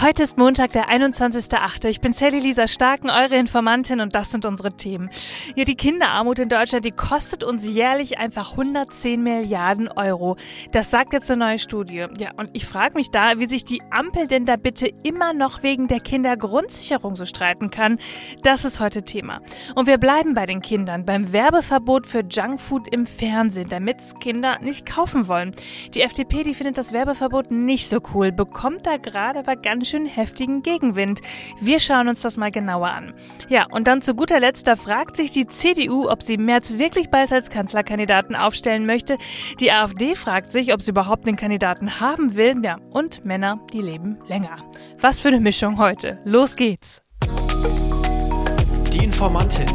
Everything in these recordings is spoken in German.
Heute ist Montag, der 21.8. Ich bin Sally Lisa Starken, eure Informantin und das sind unsere Themen. Ja, die Kinderarmut in Deutschland, die kostet uns jährlich einfach 110 Milliarden Euro. Das sagt jetzt eine neue Studie. Ja, und ich frage mich da, wie sich die Ampel denn da bitte immer noch wegen der Kindergrundsicherung so streiten kann. Das ist heute Thema. Und wir bleiben bei den Kindern, beim Werbeverbot für Junkfood im Fernsehen, damit Kinder nicht kaufen wollen. Die FDP, die findet das Werbeverbot nicht so cool, bekommt da gerade aber ganz schön heftigen Gegenwind. Wir schauen uns das mal genauer an. Ja, und dann zu guter Letzt, da fragt sich die CDU, ob sie Merz wirklich bald als Kanzlerkandidaten aufstellen möchte. Die AfD fragt sich, ob sie überhaupt den Kandidaten haben will. Ja, und Männer, die leben länger. Was für eine Mischung heute. Los geht's. Die Informantin.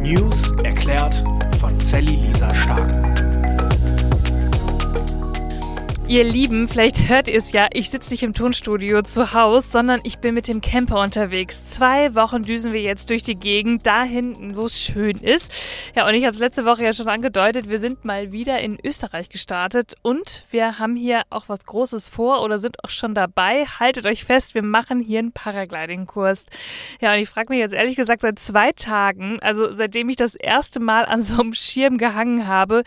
News erklärt von Sally Lisa Stark. Ihr Lieben, vielleicht hört ihr es ja, ich sitze nicht im Tonstudio zu Hause, sondern ich bin mit dem Camper unterwegs. Zwei Wochen düsen wir jetzt durch die Gegend, da hinten, wo es schön ist. Ja, und ich habe es letzte Woche ja schon angedeutet, wir sind mal wieder in Österreich gestartet und wir haben hier auch was Großes vor oder sind auch schon dabei. Haltet euch fest, wir machen hier einen Paragliding-Kurs. Ja, und ich frage mich jetzt ehrlich gesagt seit zwei Tagen, also seitdem ich das erste Mal an so einem Schirm gehangen habe,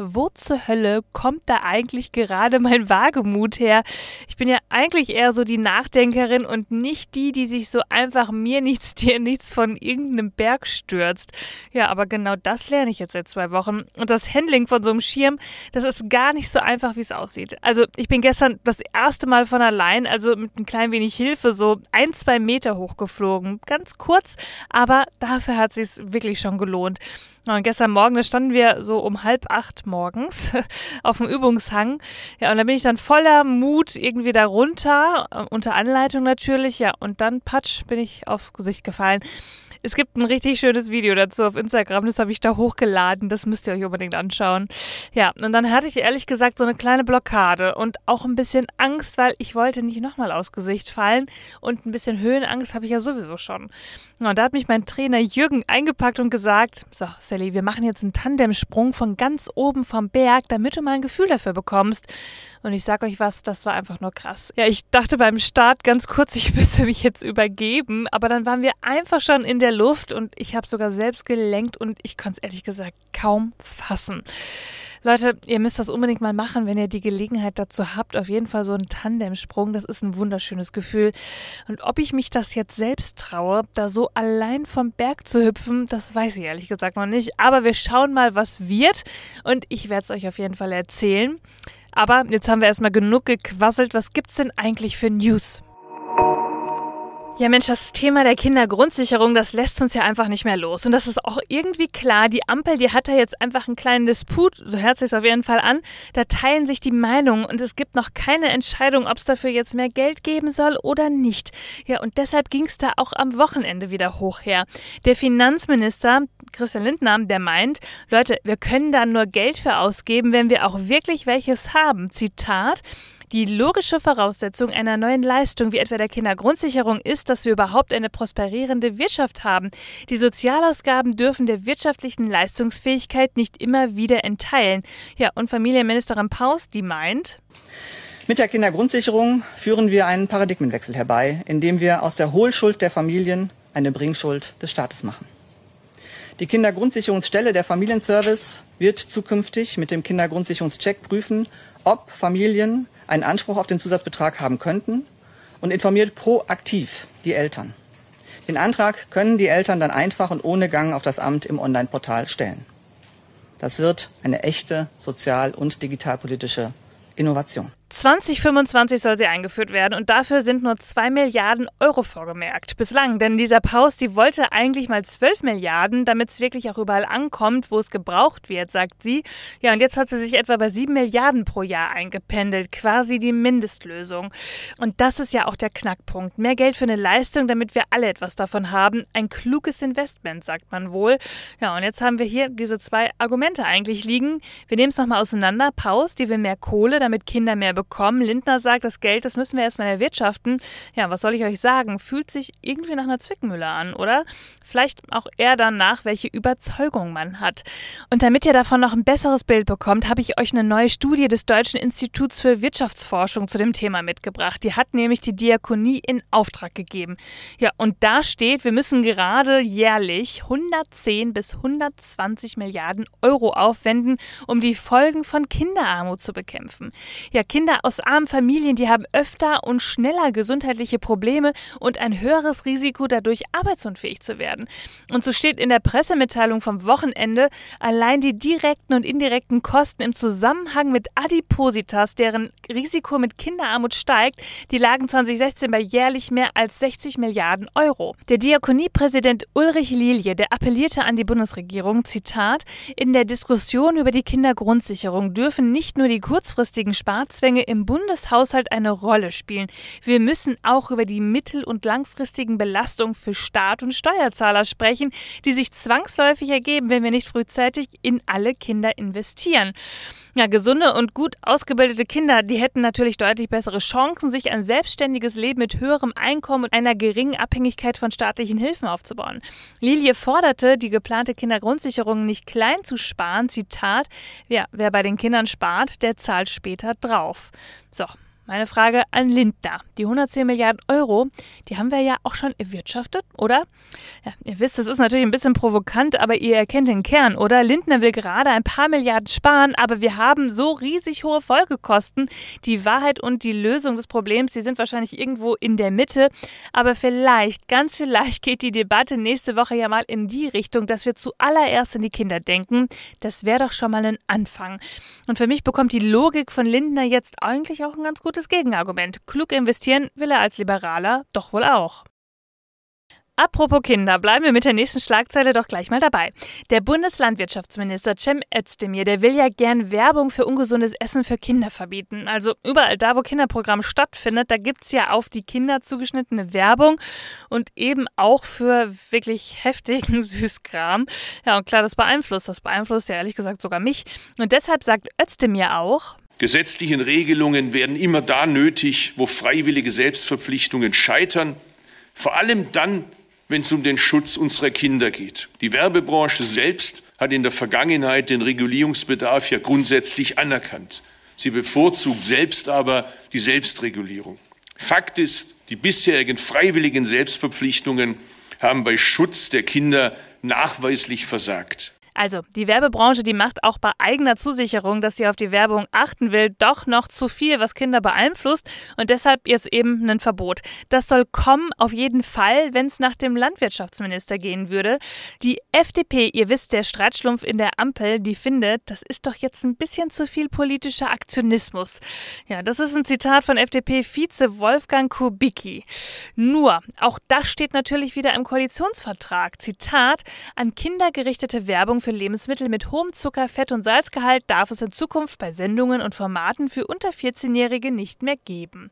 wo zur Hölle kommt da eigentlich gerade mein Wagemut her? Ich bin ja eigentlich eher so die Nachdenkerin und nicht die, die sich so einfach mir nichts, dir nichts von irgendeinem Berg stürzt. Ja, aber genau das lerne ich jetzt seit zwei Wochen. Und das Handling von so einem Schirm, das ist gar nicht so einfach, wie es aussieht. Also ich bin gestern das erste Mal von allein, also mit ein klein wenig Hilfe, so ein, zwei Meter hochgeflogen. Ganz kurz, aber dafür hat es sich wirklich schon gelohnt. Und gestern Morgen, da standen wir so um halb acht morgens auf dem Übungshang. Ja, und da bin ich dann voller Mut irgendwie da runter, äh, unter Anleitung natürlich. Ja, und dann patsch, bin ich aufs Gesicht gefallen. Es gibt ein richtig schönes Video dazu auf Instagram, das habe ich da hochgeladen, das müsst ihr euch unbedingt anschauen. Ja, und dann hatte ich ehrlich gesagt so eine kleine Blockade und auch ein bisschen Angst, weil ich wollte nicht nochmal aufs Gesicht fallen und ein bisschen Höhenangst habe ich ja sowieso schon. Und da hat mich mein Trainer Jürgen eingepackt und gesagt, so Sally, wir machen jetzt einen Tandemsprung von ganz oben vom Berg, damit du mal ein Gefühl dafür bekommst. Und ich sag euch was, das war einfach nur krass. Ja, ich dachte beim Start ganz kurz, ich müsste mich jetzt übergeben, aber dann waren wir einfach schon in der Luft und ich habe sogar selbst gelenkt und ich konnte es ehrlich gesagt kaum fassen. Leute, ihr müsst das unbedingt mal machen, wenn ihr die Gelegenheit dazu habt. Auf jeden Fall so ein Tandemsprung, das ist ein wunderschönes Gefühl. Und ob ich mich das jetzt selbst traue, da so allein vom Berg zu hüpfen, das weiß ich ehrlich gesagt noch nicht. Aber wir schauen mal, was wird. Und ich werde es euch auf jeden Fall erzählen. Aber jetzt haben wir erstmal genug gequasselt. Was gibt's denn eigentlich für News? Ja, Mensch, das Thema der Kindergrundsicherung, das lässt uns ja einfach nicht mehr los. Und das ist auch irgendwie klar. Die Ampel, die hat da jetzt einfach einen kleinen Disput, so hört sich auf jeden Fall an. Da teilen sich die Meinungen und es gibt noch keine Entscheidung, ob es dafür jetzt mehr Geld geben soll oder nicht. Ja, und deshalb ging es da auch am Wochenende wieder hoch her. Der Finanzminister, Christian Lindner, der meint, Leute, wir können da nur Geld für ausgeben, wenn wir auch wirklich welches haben. Zitat, die logische Voraussetzung einer neuen Leistung wie etwa der Kindergrundsicherung ist, dass wir überhaupt eine prosperierende Wirtschaft haben. Die Sozialausgaben dürfen der wirtschaftlichen Leistungsfähigkeit nicht immer wieder entteilen. Ja, und Familienministerin Paus, die meint, mit der Kindergrundsicherung führen wir einen Paradigmenwechsel herbei, indem wir aus der Hohlschuld der Familien eine Bringschuld des Staates machen. Die Kindergrundsicherungsstelle der Familienservice wird zukünftig mit dem Kindergrundsicherungscheck prüfen, ob Familien einen Anspruch auf den Zusatzbetrag haben könnten und informiert proaktiv die Eltern. Den Antrag können die Eltern dann einfach und ohne Gang auf das Amt im Online-Portal stellen. Das wird eine echte sozial- und digitalpolitische Innovation. 2025 soll sie eingeführt werden und dafür sind nur 2 Milliarden Euro vorgemerkt. Bislang, denn dieser Paus, die wollte eigentlich mal 12 Milliarden, damit es wirklich auch überall ankommt, wo es gebraucht wird, sagt sie. Ja, und jetzt hat sie sich etwa bei 7 Milliarden pro Jahr eingependelt, quasi die Mindestlösung. Und das ist ja auch der Knackpunkt. Mehr Geld für eine Leistung, damit wir alle etwas davon haben. Ein kluges Investment, sagt man wohl. Ja, und jetzt haben wir hier diese zwei Argumente eigentlich liegen. Wir nehmen es nochmal auseinander. Paus, die will mehr Kohle, damit Kinder mehr bekommen. Lindner sagt, das Geld, das müssen wir erstmal erwirtschaften. Ja, was soll ich euch sagen? Fühlt sich irgendwie nach einer Zwickmühle an, oder? Vielleicht auch eher danach, welche Überzeugung man hat. Und damit ihr davon noch ein besseres Bild bekommt, habe ich euch eine neue Studie des Deutschen Instituts für Wirtschaftsforschung zu dem Thema mitgebracht. Die hat nämlich die Diakonie in Auftrag gegeben. Ja, und da steht, wir müssen gerade jährlich 110 bis 120 Milliarden Euro aufwenden, um die Folgen von Kinderarmut zu bekämpfen. Ja, Kinder aus armen Familien, die haben öfter und schneller gesundheitliche Probleme und ein höheres Risiko, dadurch arbeitsunfähig zu werden. Und so steht in der Pressemitteilung vom Wochenende, allein die direkten und indirekten Kosten im Zusammenhang mit Adipositas, deren Risiko mit Kinderarmut steigt, die lagen 2016 bei jährlich mehr als 60 Milliarden Euro. Der Diakoniepräsident Ulrich Lilie, der appellierte an die Bundesregierung, Zitat, in der Diskussion über die Kindergrundsicherung dürfen nicht nur die kurzfristigen Sparzwänge im Bundeshaushalt eine Rolle spielen. Wir müssen auch über die mittel- und langfristigen Belastungen für Staat und Steuerzahler sprechen, die sich zwangsläufig ergeben, wenn wir nicht frühzeitig in alle Kinder investieren. Ja, gesunde und gut ausgebildete Kinder, die hätten natürlich deutlich bessere Chancen, sich ein selbstständiges Leben mit höherem Einkommen und einer geringen Abhängigkeit von staatlichen Hilfen aufzubauen. Lilie forderte, die geplante Kindergrundsicherung nicht klein zu sparen. Zitat, ja, wer bei den Kindern spart, der zahlt später drauf. So, meine Frage an Lindner. Die 110 Milliarden Euro, die haben wir ja auch schon erwirtschaftet, oder? Ja, ihr wisst, das ist natürlich ein bisschen provokant, aber ihr erkennt den Kern, oder? Lindner will gerade ein paar Milliarden sparen, aber wir haben so riesig hohe Folgekosten. Die Wahrheit und die Lösung des Problems, die sind wahrscheinlich irgendwo in der Mitte. Aber vielleicht, ganz vielleicht geht die Debatte nächste Woche ja mal in die Richtung, dass wir zuallererst an die Kinder denken. Das wäre doch schon mal ein Anfang. Und für mich bekommt die Logik von Lindner jetzt eigentlich auch ein ganz gutes Gegenargument. Klug investieren will er als Liberaler doch wohl auch. Apropos Kinder, bleiben wir mit der nächsten Schlagzeile doch gleich mal dabei. Der Bundeslandwirtschaftsminister Cem Özdemir, der will ja gern Werbung für ungesundes Essen für Kinder verbieten. Also überall da, wo Kinderprogramm stattfindet, da gibt es ja auf die Kinder zugeschnittene Werbung und eben auch für wirklich heftigen Süßkram. Ja, und klar, das beeinflusst. Das beeinflusst ja ehrlich gesagt sogar mich. Und deshalb sagt Özdemir auch, Gesetzlichen Regelungen werden immer da nötig, wo freiwillige Selbstverpflichtungen scheitern, vor allem dann, wenn es um den Schutz unserer Kinder geht. Die Werbebranche selbst hat in der Vergangenheit den Regulierungsbedarf ja grundsätzlich anerkannt. Sie bevorzugt selbst aber die Selbstregulierung. Fakt ist, die bisherigen freiwilligen Selbstverpflichtungen haben bei Schutz der Kinder nachweislich versagt. Also, die Werbebranche, die macht auch bei eigener Zusicherung, dass sie auf die Werbung achten will, doch noch zu viel, was Kinder beeinflusst und deshalb jetzt eben ein Verbot. Das soll kommen auf jeden Fall, wenn es nach dem Landwirtschaftsminister gehen würde. Die FDP, ihr wisst, der Streitschlumpf in der Ampel, die findet, das ist doch jetzt ein bisschen zu viel politischer Aktionismus. Ja, das ist ein Zitat von FDP-Vize Wolfgang Kubicki. Nur, auch das steht natürlich wieder im Koalitionsvertrag. Zitat, an Kinder gerichtete Werbung für Lebensmittel mit hohem Zucker-, Fett- und Salzgehalt darf es in Zukunft bei Sendungen und Formaten für unter 14-Jährige nicht mehr geben.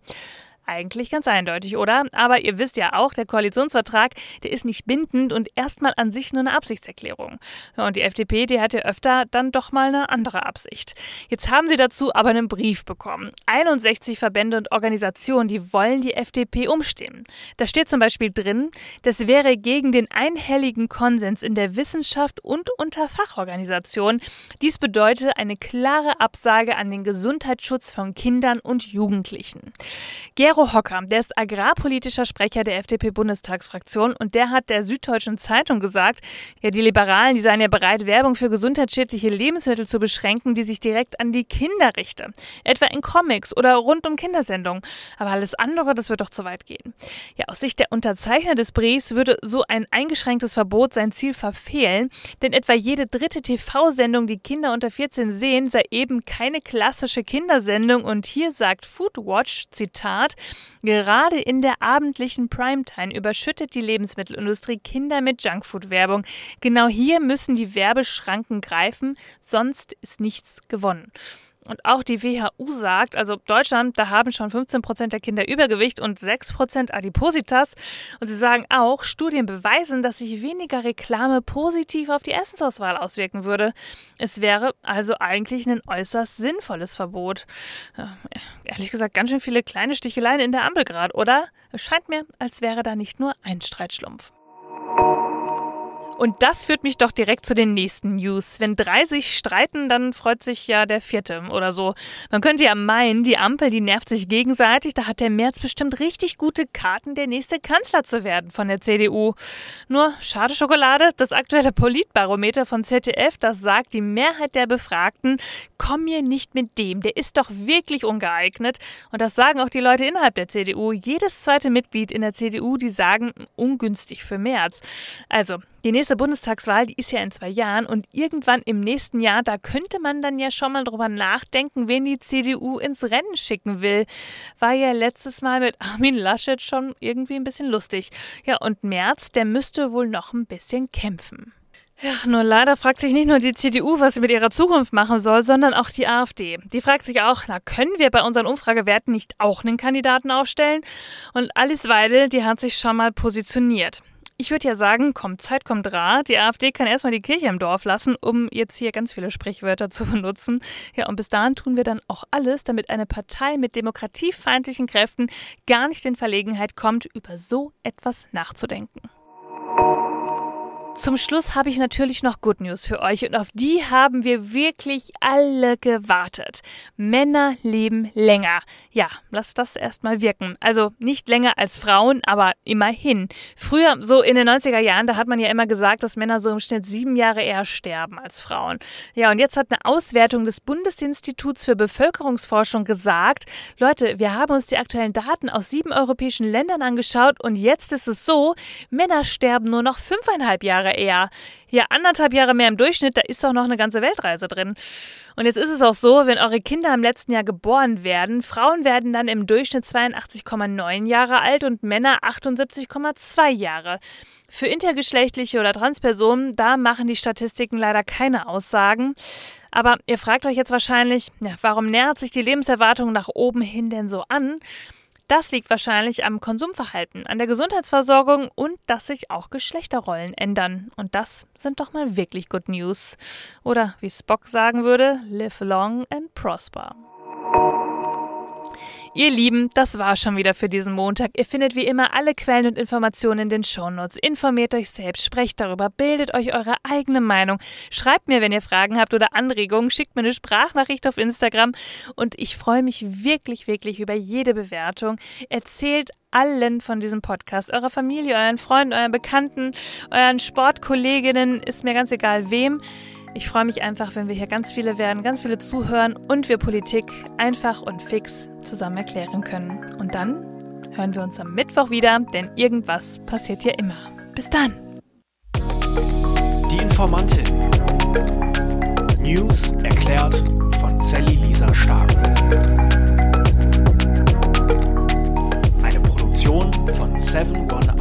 Eigentlich ganz eindeutig, oder? Aber ihr wisst ja auch, der Koalitionsvertrag, der ist nicht bindend und erstmal an sich nur eine Absichtserklärung. Und die FDP, die hat ja öfter dann doch mal eine andere Absicht. Jetzt haben sie dazu aber einen Brief bekommen. 61 Verbände und Organisationen, die wollen die FDP umstimmen. Da steht zum Beispiel drin, das wäre gegen den einhelligen Konsens in der Wissenschaft und unter Fachorganisationen. Dies bedeutet eine klare Absage an den Gesundheitsschutz von Kindern und Jugendlichen. Gero Gero Hocker, der ist agrarpolitischer Sprecher der FDP-Bundestagsfraktion und der hat der Süddeutschen Zeitung gesagt, ja, die Liberalen, die seien ja bereit, Werbung für gesundheitsschädliche Lebensmittel zu beschränken, die sich direkt an die Kinder richte. Etwa in Comics oder rund um Kindersendungen. Aber alles andere, das wird doch zu weit gehen. Ja, aus Sicht der Unterzeichner des Briefs würde so ein eingeschränktes Verbot sein Ziel verfehlen, denn etwa jede dritte TV-Sendung, die Kinder unter 14 sehen, sei eben keine klassische Kindersendung und hier sagt Foodwatch, Zitat, Gerade in der abendlichen Primetime überschüttet die Lebensmittelindustrie Kinder mit Junkfood-Werbung. Genau hier müssen die Werbeschranken greifen, sonst ist nichts gewonnen. Und auch die WHO sagt, also Deutschland, da haben schon 15 Prozent der Kinder Übergewicht und 6 Prozent Adipositas. Und sie sagen auch, Studien beweisen, dass sich weniger Reklame positiv auf die Essensauswahl auswirken würde. Es wäre also eigentlich ein äußerst sinnvolles Verbot. Ja, ehrlich gesagt, ganz schön viele kleine Sticheleien in der Ampel gerade, oder? Es scheint mir, als wäre da nicht nur ein Streitschlumpf. Und das führt mich doch direkt zu den nächsten News. Wenn drei sich streiten, dann freut sich ja der vierte oder so. Man könnte ja meinen, die Ampel, die nervt sich gegenseitig. Da hat der März bestimmt richtig gute Karten, der nächste Kanzler zu werden von der CDU. Nur schade Schokolade, das aktuelle Politbarometer von ZDF, das sagt, die Mehrheit der Befragten, komm mir nicht mit dem, der ist doch wirklich ungeeignet. Und das sagen auch die Leute innerhalb der CDU. Jedes zweite Mitglied in der CDU, die sagen, ungünstig für März. Also, die nächste Bundestagswahl, die ist ja in zwei Jahren und irgendwann im nächsten Jahr, da könnte man dann ja schon mal drüber nachdenken, wen die CDU ins Rennen schicken will. War ja letztes Mal mit Armin Laschet schon irgendwie ein bisschen lustig. Ja, und Merz, der müsste wohl noch ein bisschen kämpfen. Ja, nur leider fragt sich nicht nur die CDU, was sie mit ihrer Zukunft machen soll, sondern auch die AfD. Die fragt sich auch, na, können wir bei unseren Umfragewerten nicht auch einen Kandidaten aufstellen? Und Alice Weidel, die hat sich schon mal positioniert. Ich würde ja sagen, kommt Zeit, kommt Rat. Die AfD kann erstmal die Kirche im Dorf lassen, um jetzt hier ganz viele Sprichwörter zu benutzen. Ja, und bis dahin tun wir dann auch alles, damit eine Partei mit demokratiefeindlichen Kräften gar nicht in Verlegenheit kommt, über so etwas nachzudenken. Zum Schluss habe ich natürlich noch Good News für euch und auf die haben wir wirklich alle gewartet. Männer leben länger. Ja, lasst das erstmal wirken. Also nicht länger als Frauen, aber immerhin. Früher, so in den 90er Jahren, da hat man ja immer gesagt, dass Männer so im Schnitt sieben Jahre eher sterben als Frauen. Ja, und jetzt hat eine Auswertung des Bundesinstituts für Bevölkerungsforschung gesagt, Leute, wir haben uns die aktuellen Daten aus sieben europäischen Ländern angeschaut und jetzt ist es so, Männer sterben nur noch fünfeinhalb Jahre Jahre eher. Ja, anderthalb Jahre mehr im Durchschnitt, da ist doch noch eine ganze Weltreise drin. Und jetzt ist es auch so, wenn eure Kinder im letzten Jahr geboren werden, Frauen werden dann im Durchschnitt 82,9 Jahre alt und Männer 78,2 Jahre. Für intergeschlechtliche oder Transpersonen, da machen die Statistiken leider keine Aussagen. Aber ihr fragt euch jetzt wahrscheinlich, ja, warum nähert sich die Lebenserwartung nach oben hin denn so an? Das liegt wahrscheinlich am Konsumverhalten, an der Gesundheitsversorgung und dass sich auch Geschlechterrollen ändern. Und das sind doch mal wirklich Good News. Oder wie Spock sagen würde, live long and prosper. Ihr Lieben, das war schon wieder für diesen Montag. Ihr findet wie immer alle Quellen und Informationen in den Shownotes. Informiert euch selbst, sprecht darüber, bildet euch eure eigene Meinung. Schreibt mir, wenn ihr Fragen habt oder Anregungen, schickt mir eine Sprachnachricht auf Instagram und ich freue mich wirklich, wirklich über jede Bewertung. Erzählt allen von diesem Podcast, eurer Familie, euren Freunden, euren Bekannten, euren Sportkolleginnen, ist mir ganz egal wem. Ich freue mich einfach, wenn wir hier ganz viele werden, ganz viele zuhören und wir Politik einfach und fix zusammen erklären können. Und dann hören wir uns am Mittwoch wieder, denn irgendwas passiert ja immer. Bis dann! Die Informantin. News erklärt von Sally Lisa Stark. Eine Produktion von 7 One